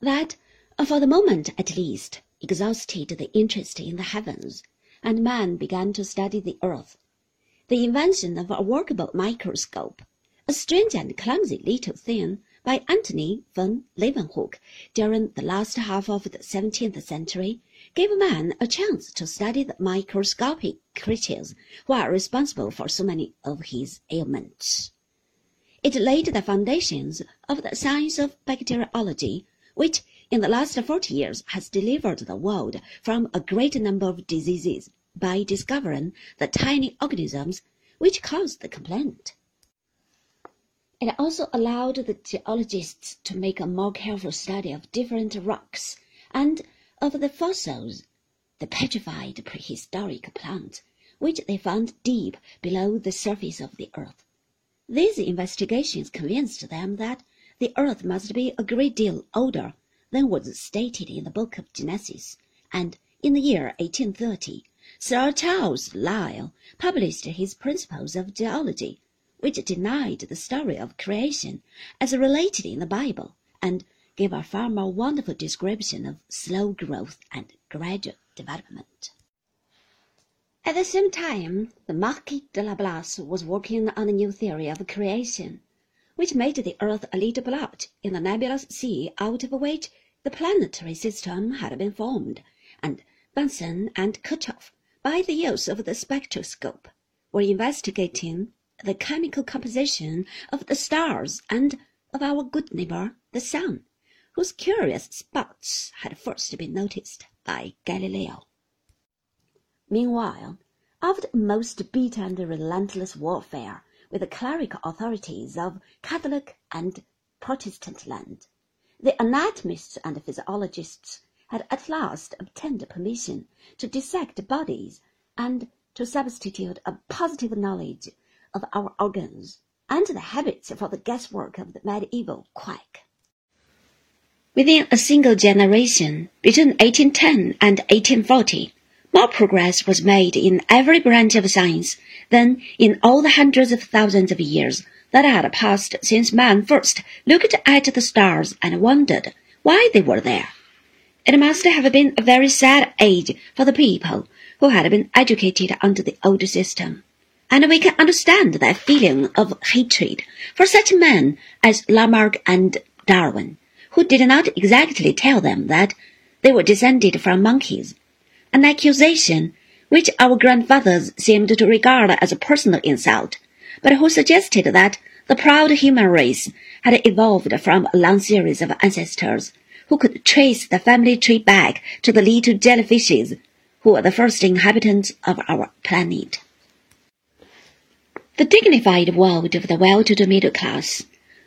that, uh, for the moment at least, exhausted the interest in the heavens, and man began to study the earth. The invention of a workable microscope, a strange and clumsy little thing, by Antony van Leeuwenhoek during the last half of the seventeenth century, gave man a chance to study the microscopic creatures who are responsible for so many of his ailments. It laid the foundations of the science of bacteriology, which in the last forty years has delivered the world from a great number of diseases by discovering the tiny organisms which cause the complaint. It also allowed the geologists to make a more careful study of different rocks and of the fossils, the petrified prehistoric plants, which they found deep below the surface of the earth. These investigations convinced them that the earth must be a great deal older than was stated in the book of Genesis, and in the year 1830, Sir Charles Lyell published his Principles of Geology, which denied the story of creation as related in the Bible, and gave a far more wonderful description of slow growth and gradual development. At the same time, the Marquis de la Laplace was working on a new theory of creation, which made the earth a little blot in the nebulous sea out of which the planetary system had been formed, and Bunsen and Kirchhoff, by the use of the spectroscope, were investigating the chemical composition of the stars and of our good neighbor the sun, whose curious spots had first been noticed by Galileo. Meanwhile, after most bitter and relentless warfare with the clerical authorities of Catholic and Protestant land, the anatomists and physiologists had at last obtained permission to dissect bodies and to substitute a positive knowledge of our organs and the habits for the guesswork of the medieval quack. Within a single generation, between 1810 and 1840, more progress was made in every branch of science than in all the hundreds of thousands of years that had passed since man first looked at the stars and wondered why they were there. It must have been a very sad age for the people who had been educated under the old system and we can understand their feeling of hatred for such men as Lamarck and Darwin, who did not exactly tell them that they were descended from monkeys, an accusation which our grandfathers seemed to regard as a personal insult, but who suggested that the proud human race had evolved from a long series of ancestors who could trace the family tree back to the little jellyfishes who were the first inhabitants of our planet. The dignified world of the well-to-do middle class,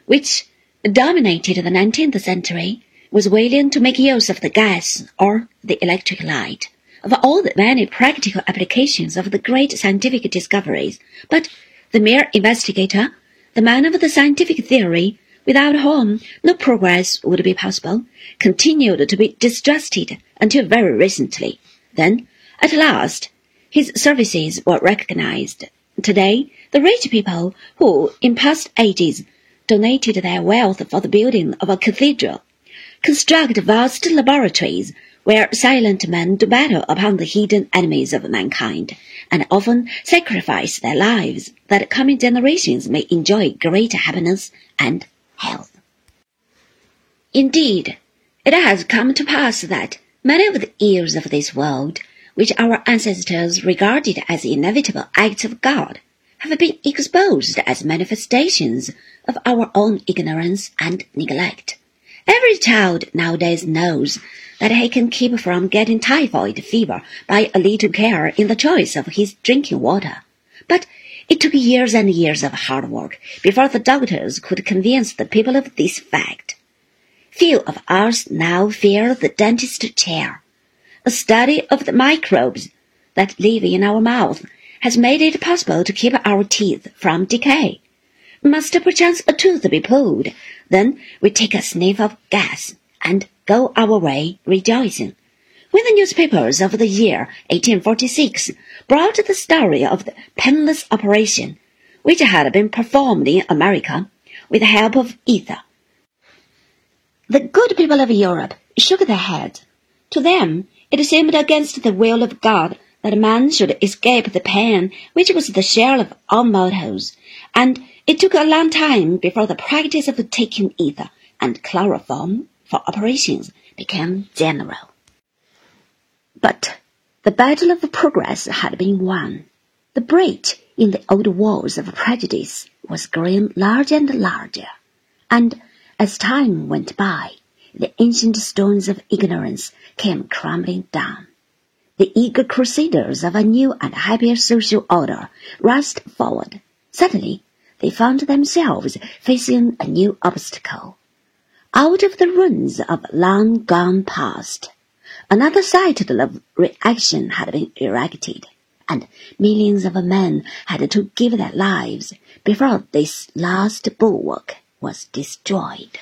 which dominated the 19th century, was willing to make use of the gas or the electric light, of all the many practical applications of the great scientific discoveries, but the mere investigator, the man of the scientific theory, without whom no progress would be possible, continued to be distrusted until very recently. Then, at last, his services were recognized. Today, the rich people who, in past ages, donated their wealth for the building of a cathedral, construct vast laboratories where silent men do battle upon the hidden enemies of mankind, and often sacrifice their lives that coming generations may enjoy greater happiness and health. Indeed, it has come to pass that many of the ills of this world, which our ancestors regarded as inevitable acts of God, have been exposed as manifestations of our own ignorance and neglect. Every child nowadays knows that he can keep from getting typhoid fever by a little care in the choice of his drinking water. But it took years and years of hard work before the doctors could convince the people of this fact. Few of us now fear the dentist chair. A study of the microbes that live in our mouth has made it possible to keep our teeth from decay. Must perchance a tooth be pulled, then we take a sniff of gas and go our way rejoicing. When the newspapers of the year 1846 brought the story of the painless operation, which had been performed in America with the help of ether, The good people of Europe shook their heads. To them, it seemed against the will of God that man should escape the pain which was the share of all mortals, and it took a long time before the practice of taking ether and chloroform for operations became general. But the battle of progress had been won. The breach in the old walls of prejudice was growing larger and larger, and as time went by, the ancient stones of ignorance came crumbling down. The eager crusaders of a new and happier social order rushed forward. Suddenly, they found themselves facing a new obstacle. Out of the ruins of long gone past, another citadel of reaction had been erected, and millions of men had to give their lives before this last bulwark was destroyed.